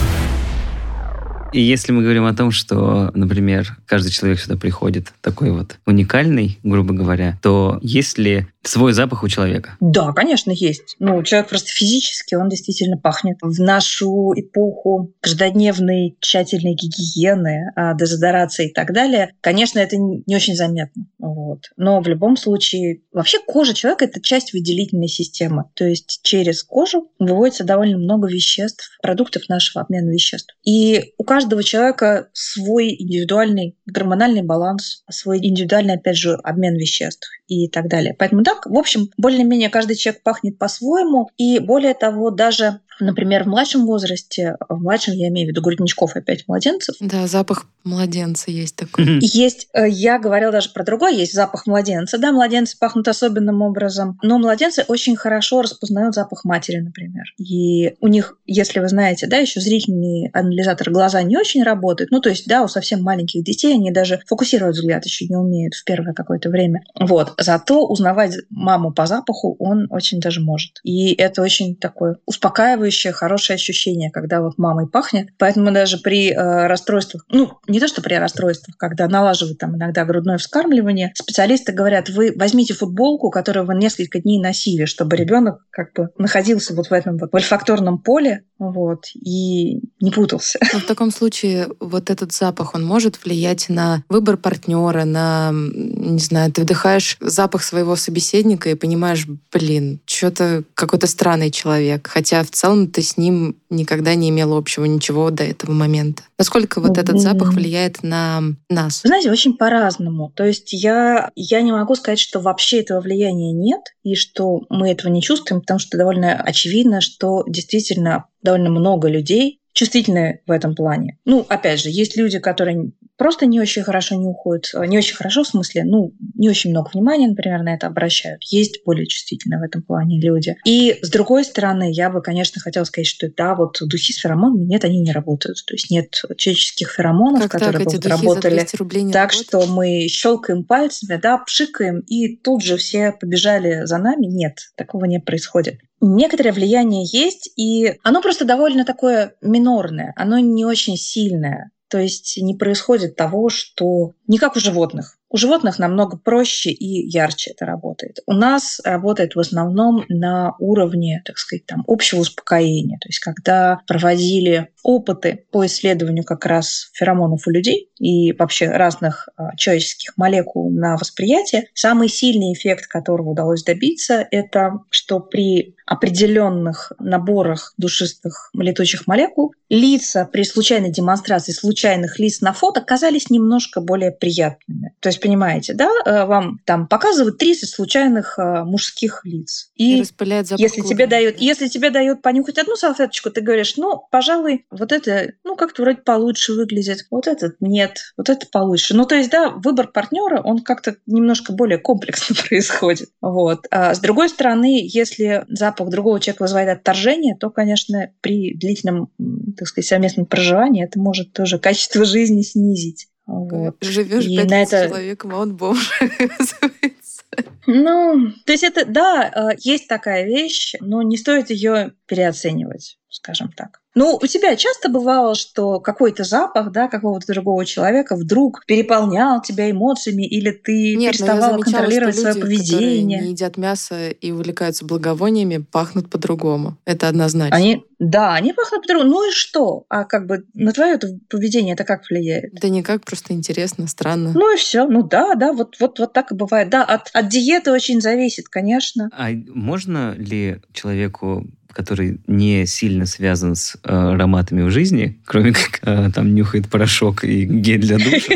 И если мы говорим о том, что, например, каждый человек сюда приходит такой вот уникальный, грубо говоря, то есть ли свой запах у человека? Да, конечно, есть. Ну, человек просто физически, он действительно пахнет. В нашу эпоху каждодневной тщательной гигиены, а, дезодорации и так далее, конечно, это не очень заметно. Вот. Но в любом случае, вообще кожа человека – это часть выделительной системы. То есть через кожу выводится довольно много веществ, продуктов нашего обмена веществ. И у каждого человека свой индивидуальный гормональный баланс, свой индивидуальный, опять же, обмен веществ и так далее. Поэтому да, в общем, более-менее каждый человек пахнет по-своему. И более того, даже Например, в младшем возрасте, в младшем я имею в виду грудничков опять младенцев. Да, запах младенца есть такой. Есть, э, я говорила даже про другой, есть запах младенца. Да, младенцы пахнут особенным образом, но младенцы очень хорошо распознают запах матери, например. И у них, если вы знаете, да, еще зрительный анализатор глаза не очень работает. Ну, то есть, да, у совсем маленьких детей они даже фокусировать взгляд еще не умеют в первое какое-то время. Вот. Зато узнавать маму по запаху он очень даже может. И это очень такое успокаивающее успокаивающее, хорошее ощущение, когда вот мамой пахнет. Поэтому даже при э, расстройствах, ну, не то, что при расстройствах, когда налаживают там иногда грудное вскармливание, специалисты говорят, вы возьмите футболку, которую вы несколько дней носили, чтобы ребенок как бы находился вот в этом вот вольфакторном поле, вот, и не путался. Но в таком случае вот этот запах, он может влиять на выбор партнера, на, не знаю, ты вдыхаешь запах своего собеседника и понимаешь, блин, что-то какой-то странный человек, хотя в целом ты с ним никогда не имел общего ничего до этого момента. Насколько вот этот запах влияет на нас? Знаете, очень по-разному. То есть я, я не могу сказать, что вообще этого влияния нет, и что мы этого не чувствуем, потому что довольно очевидно, что действительно довольно много людей чувствительны в этом плане. Ну, опять же, есть люди, которые просто не очень хорошо нюхают, э, не очень хорошо в смысле, ну, не очень много внимания, например, на это обращают. Есть более чувствительные в этом плане люди. И с другой стороны, я бы, конечно, хотела сказать, что да, вот духи с феромонами, нет, они не работают. То есть нет человеческих феромонов, как которые так, бы работали так, работают? что мы щелкаем пальцами, да, пшикаем, и тут же все побежали за нами. Нет, такого не происходит некоторое влияние есть, и оно просто довольно такое минорное, оно не очень сильное. То есть не происходит того, что не как у животных. У животных намного проще и ярче это работает. У нас работает в основном на уровне, так сказать, там, общего успокоения. То есть когда проводили опыты по исследованию как раз феромонов у людей и вообще разных а, человеческих молекул на восприятие, самый сильный эффект, которого удалось добиться, это что при определенных наборах душистых летучих молекул лица при случайной демонстрации случайных лиц на фото казались немножко более приятными. То есть понимаете, да, э, вам там показывают 30 случайных э, мужских лиц. И, и распыляет запах если тебе дают, если тебе дают понюхать одну салфеточку, ты говоришь, ну, пожалуй, вот это, ну, как-то вроде получше выглядит, вот этот нет, вот это получше. Ну, то есть, да, выбор партнера, он как-то немножко более комплексно (laughs) происходит. Вот. А с другой стороны, если запах другого человека вызывает отторжение, то, конечно, при длительном, так сказать, совместном проживании это может тоже качество жизни снизить. Вот. Живешь пять на это... человеком, а он бомж, (laughs) Ну, то есть это, да, э, есть такая вещь, но не стоит ее переоценивать, скажем так. Ну, у тебя часто бывало, что какой-то запах, да, какого-то другого человека вдруг переполнял тебя эмоциями, или ты Нет, переставала замечала, контролировать свое люди, поведение? не едят мясо и увлекаются благовониями, пахнут по-другому. Это однозначно. Они, да, они пахнут по-другому. Ну и что? А как бы на твое поведение это как влияет? Да никак, просто интересно, странно. Ну и все. Ну да, да, вот, вот, вот так и бывает. Да, от, от диеты очень зависит, конечно. А можно ли человеку который не сильно связан с э, ароматами в жизни, кроме как э, там нюхает порошок и гель для душа,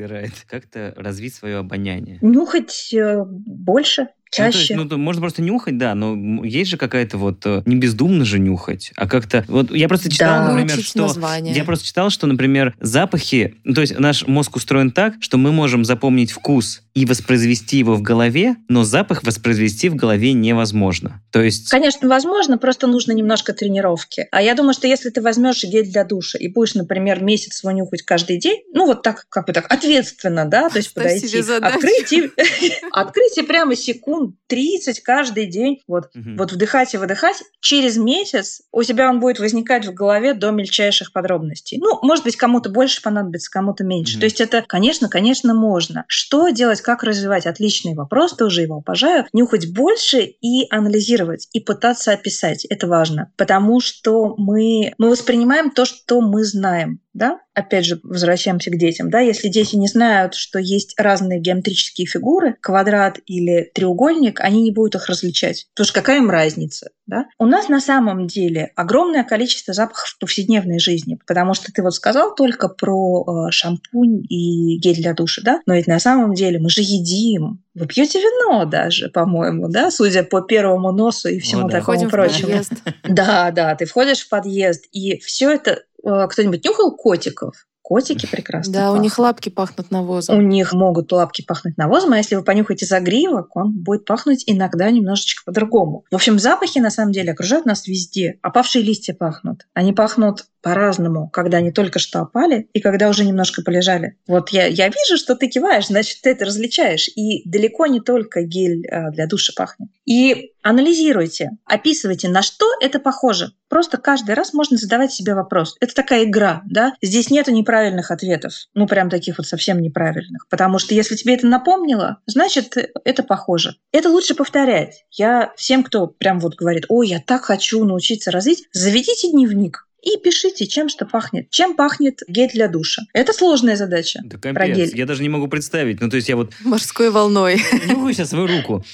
выбирает, как-то развить свое обоняние? Нюхать э, больше, чаще. Ну, то есть, ну, можно просто нюхать, да, но есть же какая-то вот э, не бездумно же нюхать, а как-то вот я просто читал, да. например, что название. я просто читал, что, например, запахи, ну, то есть наш мозг устроен так, что мы можем запомнить вкус и воспроизвести его в голове, но запах воспроизвести в голове невозможно. То есть... Конечно, возможно, просто нужно немножко тренировки. А я думаю, что если ты возьмешь гель для душа и будешь, например, месяц его нюхать каждый день, ну вот так, как бы так, ответственно, да, то есть подойти, открыть и, (laughs) открыть и прямо секунд 30 каждый день, вот, вот вдыхать и выдыхать, через месяц у тебя он будет возникать в голове до мельчайших подробностей. Ну, может быть, кому-то больше понадобится, кому-то меньше. То есть это, конечно, конечно, можно. Что делать делать, как развивать? Отличный вопрос, тоже его обожаю. Нюхать больше и анализировать, и пытаться описать. Это важно, потому что мы, мы воспринимаем то, что мы знаем да, опять же, возвращаемся к детям, да, если дети не знают, что есть разные геометрические фигуры, квадрат или треугольник, они не будут их различать. Потому что какая им разница, да? У нас на самом деле огромное количество запахов в повседневной жизни, потому что ты вот сказал только про э, шампунь и гель для душа, да, но ведь на самом деле мы же едим, вы пьете вино даже, по-моему, да, судя по первому носу и всему О, да. такому Входим прочему. Да, да, ты входишь в подъезд, и все это кто-нибудь нюхал котиков? Котики прекрасно. Да, пахнут. у них лапки пахнут навозом. У них могут лапки пахнуть навозом, а если вы понюхаете загривок, он будет пахнуть иногда немножечко по-другому. В общем, запахи на самом деле окружают нас везде. Опавшие листья пахнут. Они пахнут по-разному, когда они только что опали и когда уже немножко полежали. Вот я, я вижу, что ты киваешь, значит, ты это различаешь. И далеко не только гель а, для душа пахнет. И анализируйте, описывайте, на что это похоже. Просто каждый раз можно задавать себе вопрос. Это такая игра, да? Здесь нету неправильных ответов. Ну, прям таких вот совсем неправильных. Потому что если тебе это напомнило, значит, это похоже. Это лучше повторять. Я всем, кто прям вот говорит, ой, я так хочу научиться развить, заведите дневник и пишите, чем что пахнет. Чем пахнет гель для душа. Это сложная задача. Да про капец, гель. я даже не могу представить. Ну, то есть я вот Морской волной. нюхаю сейчас свою руку.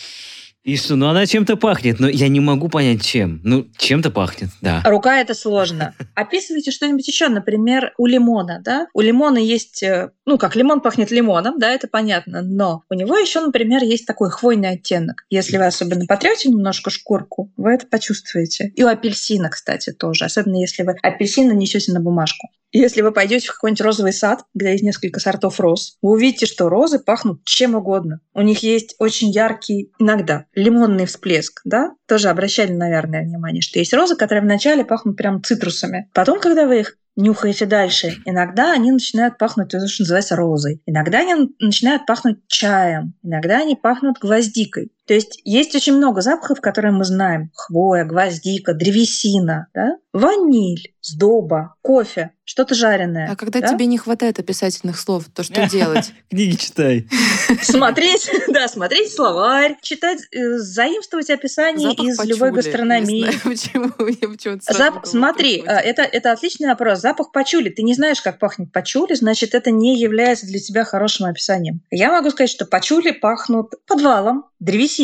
И что, ну она чем-то пахнет, но я не могу понять чем. Ну, чем-то пахнет, да. Рука это сложно. (laughs) Описывайте что-нибудь еще, например, у лимона, да? У лимона есть, э, ну как лимон пахнет лимоном, да, это понятно, но у него еще, например, есть такой хвойный оттенок. Если вы особенно потрете немножко шкурку, вы это почувствуете. И у апельсина, кстати, тоже, особенно если вы апельсин нанесете на бумажку. Если вы пойдете в какой-нибудь розовый сад, где есть несколько сортов роз, вы увидите, что розы пахнут чем угодно. У них есть очень яркий, иногда, лимонный всплеск, да? Тоже обращали, наверное, внимание, что есть розы, которые вначале пахнут прям цитрусами. Потом, когда вы их нюхаете дальше, иногда они начинают пахнуть то, что называется розой. Иногда они начинают пахнуть чаем. Иногда они пахнут гвоздикой. То есть есть очень много запахов, которые мы знаем. Хвоя, гвоздика, древесина, да? ваниль, сдоба, кофе, что-то жареное. А когда да? тебе не хватает описательных слов, то что (laughs) делать? Книги читай. Смотреть, (laughs) да, смотреть словарь, читать, э, заимствовать описание из любой гастрономии. (laughs) Смотри, это, это отличный вопрос. Запах пачули. Ты не знаешь, как пахнет пачули, значит, это не является для тебя хорошим описанием. Я могу сказать, что пачули пахнут подвалом, древесиной,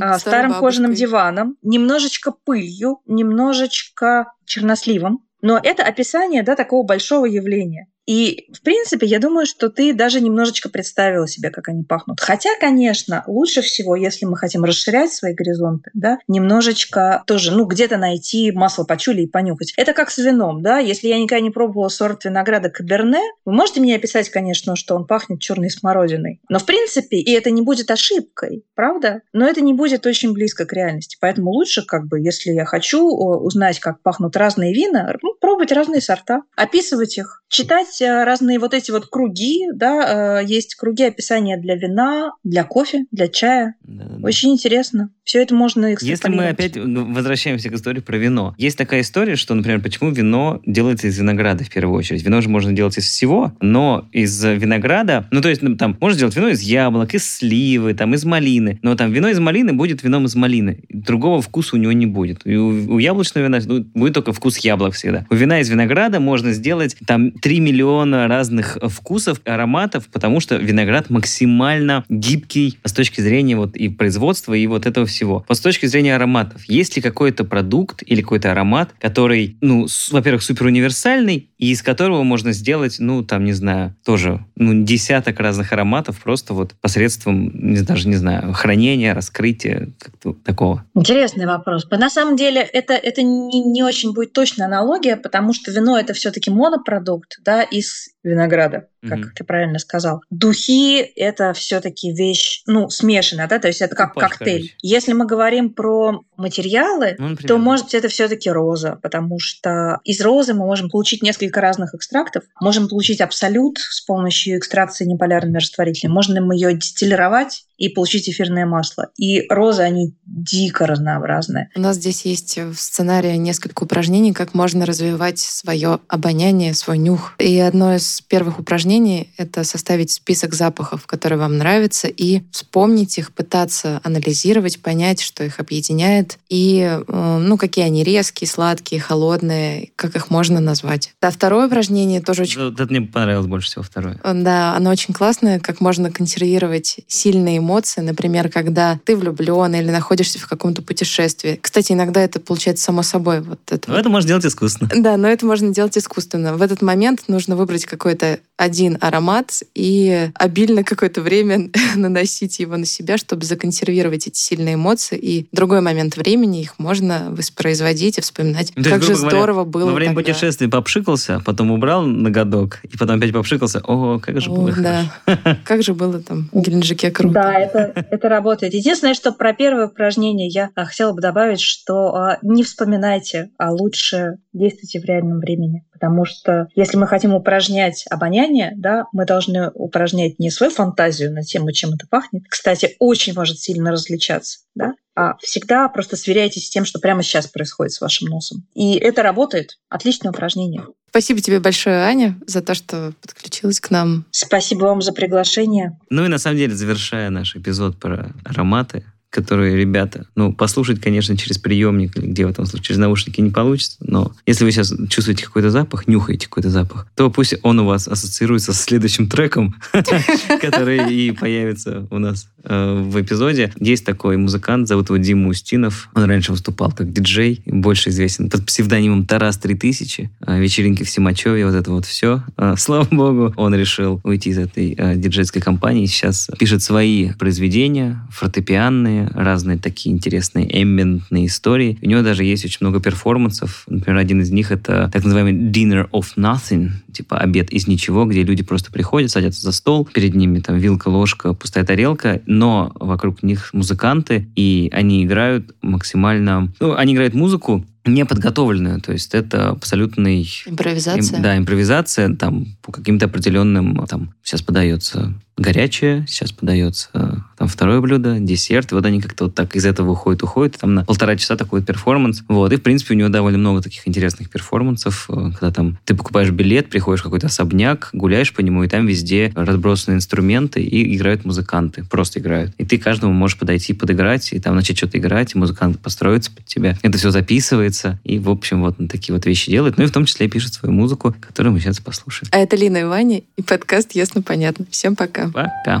а, Старой старым кожаным диваном, немножечко пылью, немножечко черносливом. Но это описание да, такого большого явления. И, в принципе, я думаю, что ты даже немножечко представила себе, как они пахнут. Хотя, конечно, лучше всего, если мы хотим расширять свои горизонты, да, немножечко тоже, ну, где-то найти масло пачули и понюхать. Это как с вином, да. Если я никогда не пробовала сорт винограда Каберне, вы можете мне описать, конечно, что он пахнет черной смородиной. Но, в принципе, и это не будет ошибкой, правда? Но это не будет очень близко к реальности. Поэтому лучше, как бы, если я хочу узнать, как пахнут разные вина, ну, пробовать разные сорта, описывать их, читать э, разные вот эти вот круги, да, э, есть круги описания для вина, для кофе, для чая. Да-да-да. Очень интересно. Все это можно Если мы опять возвращаемся к истории про вино. Есть такая история, что, например, почему вино делается из винограда в первую очередь. Вино же можно делать из всего, но из винограда, ну то есть ну, там можно сделать вино из яблок, из сливы, там из малины, но там вино из малины будет вином из малины. Другого вкуса у него не будет. И у, у яблочного вина ну, будет только вкус яблок всегда. У вина из винограда можно сделать там 3 миллиона разных вкусов, ароматов, потому что виноград максимально гибкий с точки зрения вот и производства, и вот этого всего. Вот с точки зрения ароматов, есть ли какой-то продукт или какой-то аромат, который, ну, во-первых, супер универсальный, и из которого можно сделать, ну, там, не знаю, тоже, ну, десяток разных ароматов просто вот посредством, не, даже не знаю, хранения, раскрытия, как-то такого. Интересный вопрос. На самом деле это, это не, не очень будет точная аналогия, потому что вино это все-таки монопродукт да, из винограда, как Мгм. ты правильно сказал. Духи это все-таки вещь, ну, смешанная, да, то есть это как Купаж, коктейль. короче. Если мы говорим про материалы, Ну, например. то, может быть, это все-таки роза, потому что из розы мы можем получить несколько разных экстрактов. Можем получить абсолют с помощью экстракции неполярными растворителями. Можно мы ее дистиллировать и получить эфирное масло. И розы, они дико разнообразные. У нас здесь есть в сценарии несколько упражнений, как можно развивать свое обоняние, свой нюх. И одно из первых упражнений — это составить список запахов, которые вам нравятся, и вспомнить их, пытаться анализировать, понять, что их объединяет, и э, ну, какие они резкие, сладкие, холодные, как их можно назвать. А второе упражнение тоже очень Вот это мне понравилось больше всего второе. да, оно очень классное, как можно консервировать сильные эмоции, например, когда ты влюблен или находишься в каком-то путешествии. Кстати, иногда это получается само собой. Вот это Но вот. это можно делать искусственно. Да, но это можно делать искусственно. В этот момент нужно выбрать какой-то один аромат и обильно какое-то время (laughs) наносить его на себя, чтобы законсервировать эти сильные эмоции. И в другой момент времени их можно воспроизводить и вспоминать, то есть, как же говоря, здорово было Во время тогда. путешествия попшикался, потом убрал ноготок, и потом опять попшикался. О, как же О, было да. хорошо. (laughs) Как же было там в Геленджике круто. Да, Да, это, это работает. Единственное, что про первое упражнение я а, хотела бы добавить, что а, не вспоминайте, а лучше действуйте в реальном времени. Потому что если мы хотим упражнять обоняние, да, мы должны упражнять не свою фантазию на тему, чем это пахнет. Кстати, очень может сильно различаться. Да? а всегда просто сверяйтесь с тем, что прямо сейчас происходит с вашим носом. И это работает. Отличное упражнение. Спасибо тебе большое, Аня, за то, что подключилась к нам. Спасибо вам за приглашение. Ну и на самом деле, завершая наш эпизод про ароматы, которые ребята, ну, послушать, конечно, через приемник или где в этом случае, через наушники не получится, но если вы сейчас чувствуете какой-то запах, нюхаете какой-то запах, то пусть он у вас ассоциируется с следующим треком, (laughs) который и появится у нас э, в эпизоде. Есть такой музыкант, зовут его Дима Устинов. Он раньше выступал как диджей, больше известен под псевдонимом Тарас 3000, э, вечеринки в Симачеве, вот это вот все. Э, слава богу, он решил уйти из этой диджейской компании, сейчас пишет свои произведения, фортепианные, разные такие интересные эмбиентные истории. У него даже есть очень много перформансов. Например, один из них это так называемый Dinner of Nothing, типа обед из ничего, где люди просто приходят, садятся за стол, перед ними там вилка, ложка, пустая тарелка, но вокруг них музыканты, и они играют максимально... Ну, они играют музыку, неподготовленную, то есть это абсолютный... Импровизация? Им, да, импровизация, там, по каким-то определенным, там, сейчас подается горячее, сейчас подается там второе блюдо, десерт, и вот они как-то вот так из этого выходят, уходят, там на полтора часа такой перформанс, вот, и в принципе у него довольно много таких интересных перформансов, э, когда там ты покупаешь билет, приходишь в какой-то особняк, гуляешь по нему, и там везде разбросаны инструменты, и играют музыканты, просто играют, и ты каждому можешь подойти, подыграть, и там начать что-то играть, и музыкант построится под тебя, это все записывается, и в общем вот он такие вот вещи делает, ну и в том числе пишет свою музыку, которую мы сейчас послушаем. А это Лина и Ваня, и подкаст «Ясно-понятно». Всем пока. vaca